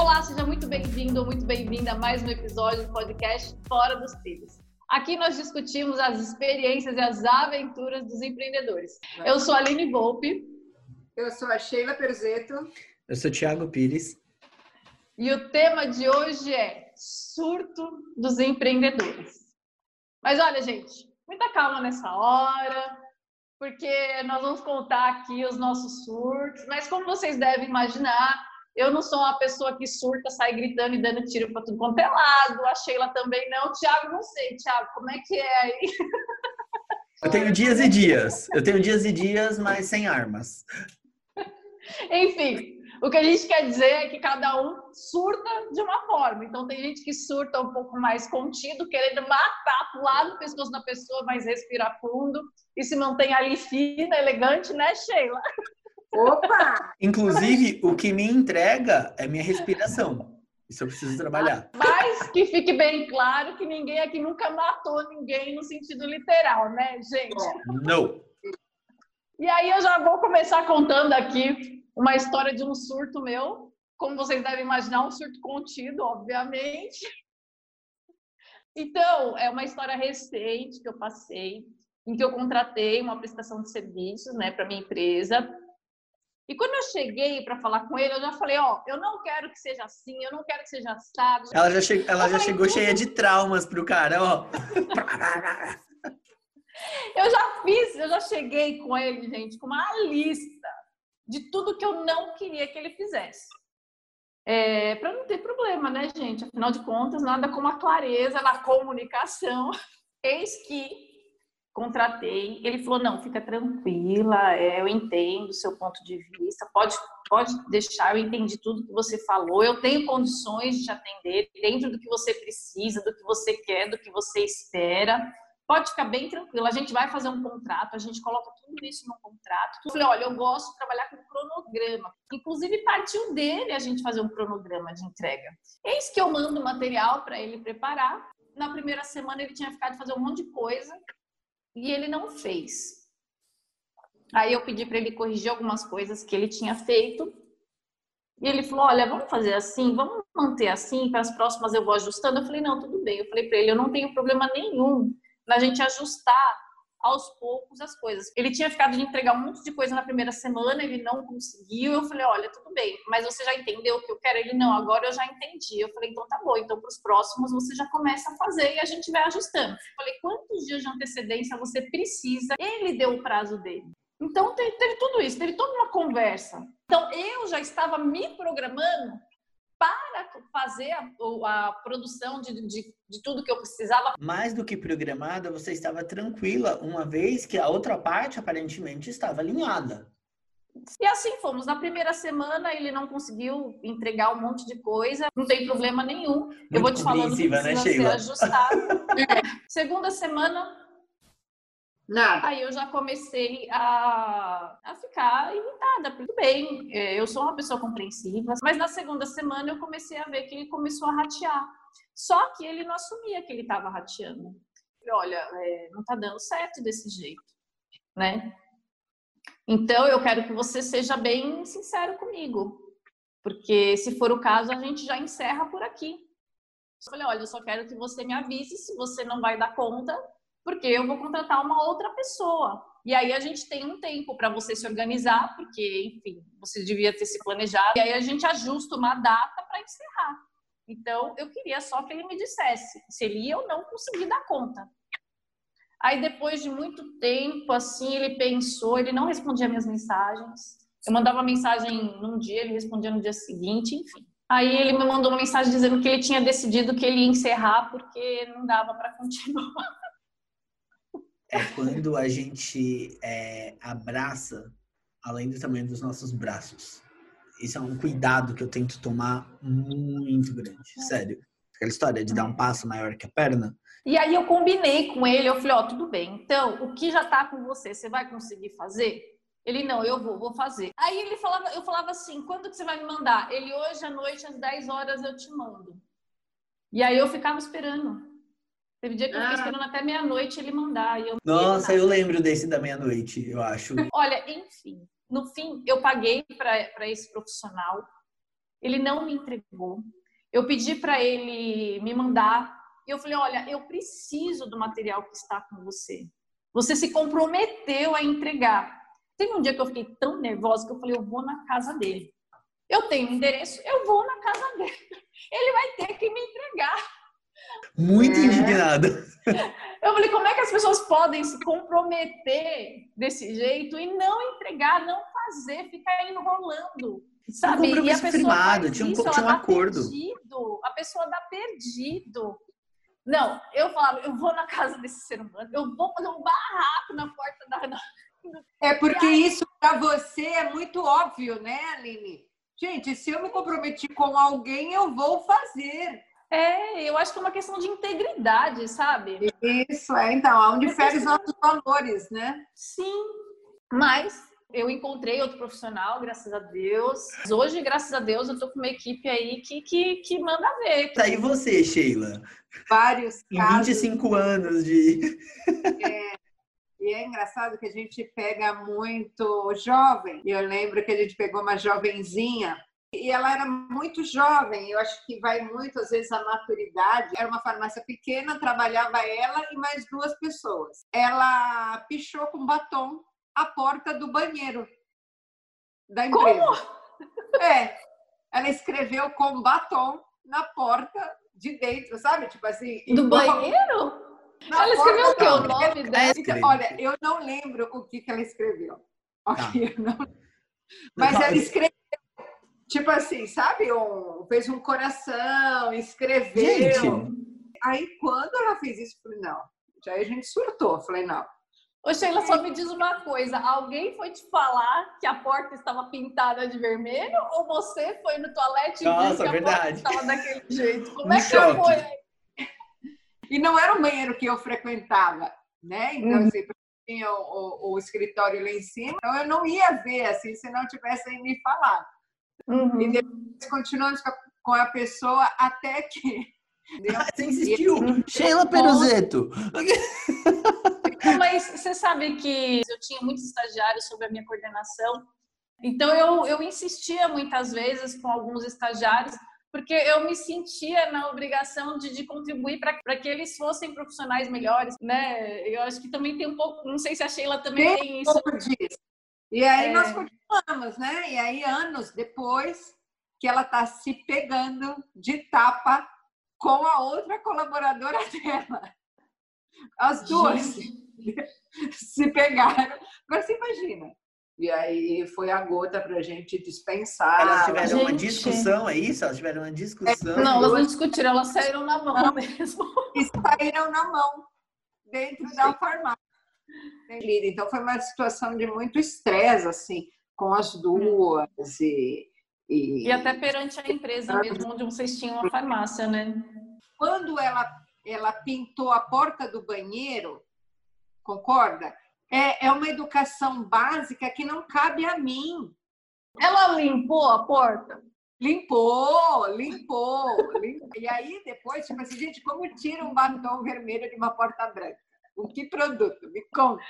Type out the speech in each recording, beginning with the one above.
Olá, seja muito bem-vindo ou muito bem-vinda a mais um episódio do podcast Fora dos Trilhos. Aqui nós discutimos as experiências e as aventuras dos empreendedores. Eu sou a Aline Volpe. Eu sou a Sheila Perzeto. Eu sou o Thiago Pires. E o tema de hoje é surto dos empreendedores. Mas olha, gente, muita calma nessa hora, porque nós vamos contar aqui os nossos surtos. Mas como vocês devem imaginar, eu não sou uma pessoa que surta, sai gritando e dando tiro para tudo quanto é lado. A Sheila também não. Tiago, não sei. Tiago, como é que é aí? Eu tenho dias e dias. Eu tenho dias e dias, mas sem armas. Enfim, o que a gente quer dizer é que cada um surta de uma forma. Então, tem gente que surta um pouco mais contido, querendo matar, pular no pescoço da pessoa, mas respirar fundo e se mantém ali fina, elegante, né, Sheila? Opa! Inclusive, o que me entrega é minha respiração. Isso eu preciso trabalhar. Mas que fique bem claro que ninguém aqui nunca matou ninguém no sentido literal, né, gente? Não. E aí eu já vou começar contando aqui uma história de um surto meu. Como vocês devem imaginar, um surto contido, obviamente. Então, é uma história recente que eu passei, em que eu contratei uma prestação de serviços, né, para minha empresa, e quando eu cheguei para falar com ele, eu já falei, ó, eu não quero que seja assim, eu não quero que seja assado. Ela já, che ela já chegou tudo... cheia de traumas pro cara, ó. eu já fiz, eu já cheguei com ele, gente, com uma lista de tudo que eu não queria que ele fizesse. É, para não ter problema, né, gente? Afinal de contas, nada como a clareza na comunicação. Eis que contratei. Ele falou: não, fica tranquila, é, eu entendo o seu ponto de vista, pode, pode deixar, eu entendi tudo que você falou, eu tenho condições de te atender dentro do que você precisa, do que você quer, do que você espera. Pode ficar bem tranquila, a gente vai fazer um contrato, a gente coloca tudo isso no contrato. Eu falei, olha, eu gosto de trabalhar com cronograma. Inclusive, partiu dele a gente fazer um cronograma de entrega. Eis que eu mando material para ele preparar. Na primeira semana ele tinha ficado fazer um monte de coisa e ele não fez. Aí eu pedi para ele corrigir algumas coisas que ele tinha feito. E ele falou: Olha, vamos fazer assim, vamos manter assim, para as próximas eu vou ajustando. Eu falei: Não, tudo bem. Eu falei para ele: Eu não tenho problema nenhum na gente ajustar aos poucos as coisas. Ele tinha ficado de entregar um monte de coisa na primeira semana, ele não conseguiu. Eu falei: olha, tudo bem, mas você já entendeu o que eu quero? Ele não, agora eu já entendi. Eu falei: então tá bom, então para os próximos você já começa a fazer e a gente vai ajustando. Eu falei: quantos dias de antecedência você precisa? Ele deu o prazo dele. Então teve, teve tudo isso, teve toda uma conversa. Então eu já estava me programando para fazer a, a produção de, de, de, tudo que eu precisava. Mais do que programada, você estava tranquila, uma vez que a outra parte aparentemente estava alinhada. E assim fomos. Na primeira semana ele não conseguiu entregar um monte de coisa, não tem problema nenhum. Muito eu vou te falando que né, precisa né, ser ajustado. Segunda semana, Nada. Aí eu já comecei a, a ficar irritada. Tudo bem, é, eu sou uma pessoa compreensiva, mas na segunda semana eu comecei a ver que ele começou a ratear. Só que ele não assumia que ele estava rateando. Olha, é, não está dando certo desse jeito, né? Então eu quero que você seja bem sincero comigo, porque se for o caso a gente já encerra por aqui. Eu falei, olha, eu só quero que você me avise se você não vai dar conta porque eu vou contratar uma outra pessoa. E aí a gente tem um tempo para você se organizar, porque, enfim, você devia ter se planejado. E aí a gente ajusta uma data para encerrar. Então, eu queria só que ele me dissesse se ele ia ou não conseguir dar conta. Aí, depois de muito tempo, assim, ele pensou, ele não respondia minhas mensagens. Eu mandava mensagem num dia, ele respondia no dia seguinte, enfim. Aí ele me mandou uma mensagem dizendo que ele tinha decidido que ele ia encerrar porque não dava para continuar é quando a gente é, abraça além do tamanho dos nossos braços. Isso é um cuidado que eu tento tomar muito grande, sério. Aquela história de dar um passo maior que a perna. E aí eu combinei com ele, eu falei, ó, oh, tudo bem. Então, o que já tá com você, você vai conseguir fazer? Ele, não, eu vou, vou fazer. Aí ele falava, eu falava assim, quando que você vai me mandar? Ele, hoje à noite, às 10 horas, eu te mando. E aí eu ficava esperando. Teve dia que eu fiquei ah. esperando até meia-noite ele mandar. Eu Nossa, eu lembro desse da meia-noite, eu acho. Olha, enfim, no fim, eu paguei para esse profissional. ele não me entregou. Eu pedi para ele me mandar. E eu falei: olha, eu preciso do material que está com você. Você se comprometeu a entregar. Teve um dia que eu fiquei tão nervosa que eu falei: eu vou na casa dele. Eu tenho endereço, eu vou na casa dele. Ele vai ter que me entregar. Muito é. indignada. Eu falei, como é que as pessoas podem se comprometer desse jeito e não entregar, não fazer, ficar enrolando? Sabe? Um compromisso firmado, tinha um, isso, tinha um acordo. Perdido, a pessoa dá perdido. Não, eu falava, eu vou na casa desse ser humano, eu vou fazer um barraco na porta da. É porque isso para você é muito óbvio, né, Aline? Gente, se eu me comprometi com alguém, eu vou fazer. É, eu acho que é uma questão de integridade, sabe? Isso, é. Então, onde fere os nossos valores, né? Sim. Mas eu encontrei outro profissional, graças a Deus. Hoje, graças a Deus, eu tô com uma equipe aí que, que, que manda ver. Tá aí você, Sheila. Vários em casos. 25 anos de. É. E é engraçado que a gente pega muito jovem. Eu lembro que a gente pegou uma jovenzinha e ela era muito jovem, eu acho que vai muito, às vezes, a maturidade. Era uma farmácia pequena, trabalhava ela e mais duas pessoas. Ela pichou com batom a porta do banheiro da empresa. Como? É. Ela escreveu com batom na porta de dentro, sabe? Tipo assim. Do banheiro? Ela escreveu o quê? O nome dela? Então, olha, eu não lembro o que, que ela escreveu. Ok, tá. não... Mas ela escreveu Tipo assim, sabe? Um, fez um coração, escreveu. Gente. Aí quando ela fez isso, eu falei, não. Já a gente surtou. Eu falei, não. Ô, Sheila, só me diz uma coisa. Alguém foi te falar que a porta estava pintada de vermelho ou você foi no toalete Nossa, e viu que a verdade. porta estava daquele jeito? Como um é que choque. foi? E não era o banheiro que eu frequentava, né? Então, uhum. assim, tinha o, o, o, escritório lá em cima, então eu não ia ver, assim, se não tivessem me falado. Uhum. E depois continuamos com a pessoa até que. Você insistiu. Sheila Peruzeto. Mas você sabe que eu tinha muitos estagiários sobre a minha coordenação. Então eu, eu insistia muitas vezes com alguns estagiários, porque eu me sentia na obrigação de, de contribuir para que eles fossem profissionais melhores, né? Eu acho que também tem um pouco, não sei se a Sheila também tem, tem isso. Disso. E aí é... nós continuamos, né? E aí, anos depois, que ela está se pegando de tapa com a outra colaboradora dela. As duas se pegaram. Agora você imagina. E aí foi a gota para a gente dispensar. Elas tiveram gente... uma discussão, é isso? Elas tiveram uma discussão. É, não, elas não discutiram, elas saíram na mão mesmo. E saíram na mão dentro Sim. da farmácia. Então foi uma situação de muito estresse, assim, com as duas. E, e... e até perante a empresa mesmo, onde vocês tinham uma farmácia, né? Quando ela, ela pintou a porta do banheiro, concorda? É, é uma educação básica que não cabe a mim. Ela limpou a porta? Limpou, limpou, limpou. E aí depois, tipo assim, gente, como tira um batom vermelho de uma porta branca? O que produto? Me conta.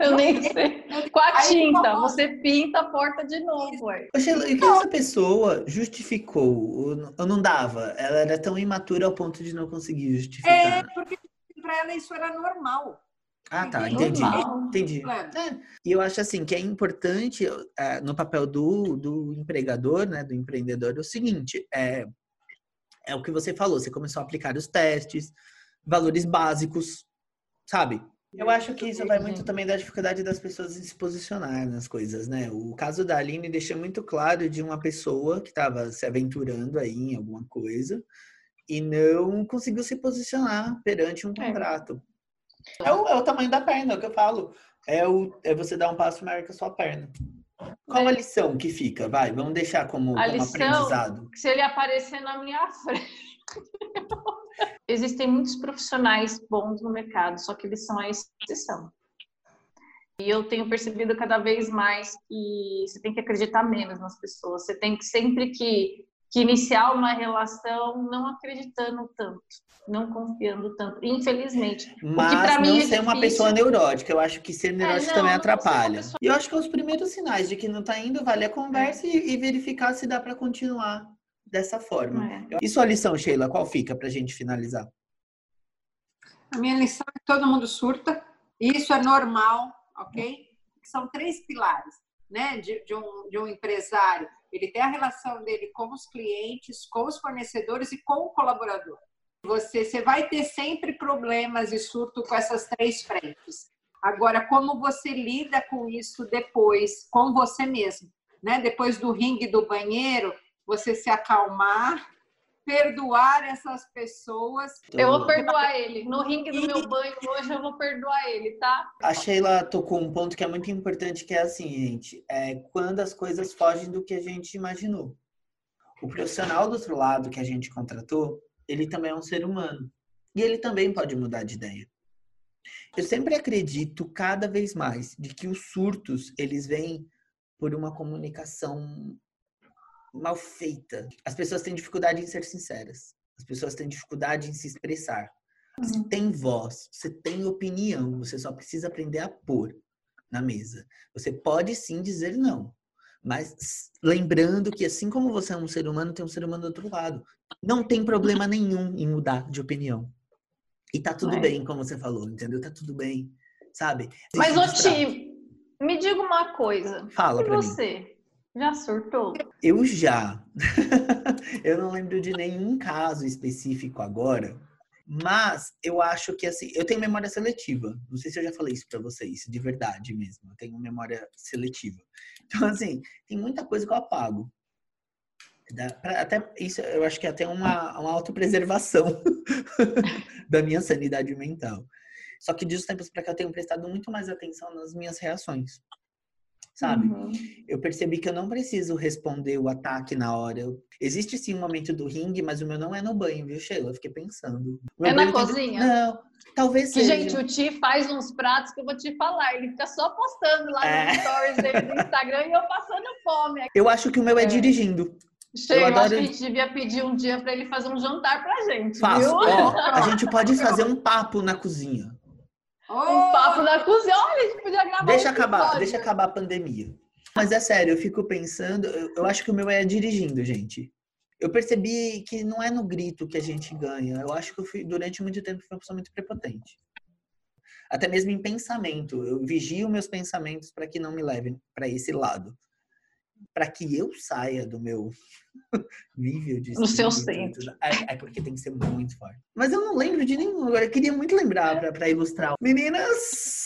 Eu nem sei. Com a Aí, tinta, você pinta a porta de novo. Sheila, e que essa pessoa justificou ou não dava? Ela era tão imatura ao ponto de não conseguir justificar. É, porque para ela isso era normal. Ah, tá, entendi. Entendi. É. E eu acho assim que é importante é, no papel do, do empregador, né, do empreendedor, o seguinte: é, é o que você falou, você começou a aplicar os testes, valores básicos, sabe? Eu acho que isso vai muito também da dificuldade das pessoas em se posicionar nas coisas, né? O caso da Aline deixa muito claro de uma pessoa que estava se aventurando aí em alguma coisa e não conseguiu se posicionar perante um é. contrato. É, é, o, é o, tamanho da perna, é o que eu falo. É, o, é você dar um passo maior que a sua perna. Qual a é. lição que fica? Vai, vamos deixar como, a como lição, aprendizado. Se ele aparecer na minha frente. Existem muitos profissionais bons no mercado, só que eles são a exceção. E eu tenho percebido cada vez mais que você tem que acreditar menos nas pessoas. Você tem que sempre que, que iniciar uma relação não acreditando tanto, não confiando tanto. Infelizmente. Mas o que pra não mim é ser difícil. uma pessoa neurótica. Eu acho que ser neurótico é, não, também atrapalha. Pessoa... E eu acho que os primeiros sinais de que não está indo, vale a conversa é. e, e verificar se dá para continuar. Dessa forma. É. E sua lição, Sheila, qual fica para a gente finalizar? A minha lição é que todo mundo surta, isso é normal, ok? São três pilares né, de, de, um, de um empresário. Ele tem a relação dele com os clientes, com os fornecedores e com o colaborador. Você, você vai ter sempre problemas e surto com essas três frentes. Agora, como você lida com isso depois, com você mesmo? Né? Depois do ringue do banheiro, você se acalmar, perdoar essas pessoas. Eu vou perdoar ele. No ringue do meu banho hoje eu vou perdoar ele, tá? A Sheila tocou um ponto que é muito importante, que é assim, gente, é quando as coisas fogem do que a gente imaginou. O profissional do outro lado que a gente contratou, ele também é um ser humano. E ele também pode mudar de ideia. Eu sempre acredito cada vez mais de que os surtos, eles vêm por uma comunicação mal feita. As pessoas têm dificuldade em ser sinceras. As pessoas têm dificuldade em se expressar. Você uhum. tem voz, você tem opinião, você só precisa aprender a pôr na mesa. Você pode sim dizer não, mas lembrando que assim como você é um ser humano, tem um ser humano do outro lado. Não tem problema nenhum em mudar de opinião. E tá tudo é. bem, como você falou, entendeu? Tá tudo bem, sabe? Mas, ô Ti, me diga uma coisa. Fala e pra você? Mim. Já surtou? Eu já. eu não lembro de nenhum caso específico agora, mas eu acho que assim, eu tenho memória seletiva. Não sei se eu já falei isso para vocês, de verdade mesmo. Eu tenho memória seletiva. Então assim, tem muita coisa que eu apago. Até isso, eu acho que é até uma, uma autopreservação da minha sanidade mental. Só que de uns tempos para cá eu tenho prestado muito mais atenção nas minhas reações sabe? Uhum. Eu percebi que eu não preciso responder o ataque na hora. Eu... Existe sim um momento do ringue, mas o meu não é no banho, viu, Sheila? Eu fiquei pensando. É na cozinha? Tem... Não, talvez que, seja. Gente, o Ti faz uns pratos que eu vou te falar. Ele fica só postando lá é. nos stories dele do Instagram e eu passando fome. Eu acho que o meu é, é. dirigindo. Chega, eu, adoro... acho que a gente devia pedir um dia para ele fazer um jantar pra gente. Faço. Ó, a gente pode fazer um papo na cozinha. Um papo na cozinha. Olha, a gente podia gravar Deixa acabar, deixa acabar a pandemia. Mas é sério, eu fico pensando, eu, eu acho que o meu é dirigindo, gente. Eu percebi que não é no grito que a gente ganha. Eu acho que eu fui, durante muito tempo, fui uma pessoa muito prepotente. Até mesmo em pensamento. Eu vigio meus pensamentos para que não me levem para esse lado. Para que eu saia do meu nível de. No seu centro. É, é, porque tem que ser muito forte. Mas eu não lembro de nenhum. Agora, eu queria muito lembrar para ilustrar. Meninas!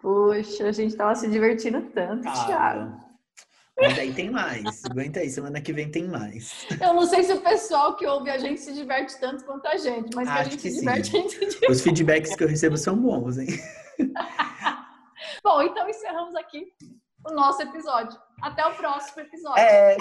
Poxa, a gente tava se divertindo tanto, ah, Thiago. Mas aí tem mais. Aguenta aí, semana que vem tem mais. Eu não sei se o pessoal que ouve a gente se diverte tanto quanto a gente, mas Acho que a gente se sim. diverte, a gente se diverte. Os feedbacks que eu recebo são bons, hein? Bom, então encerramos aqui o nosso episódio. Até o próximo episódio. É...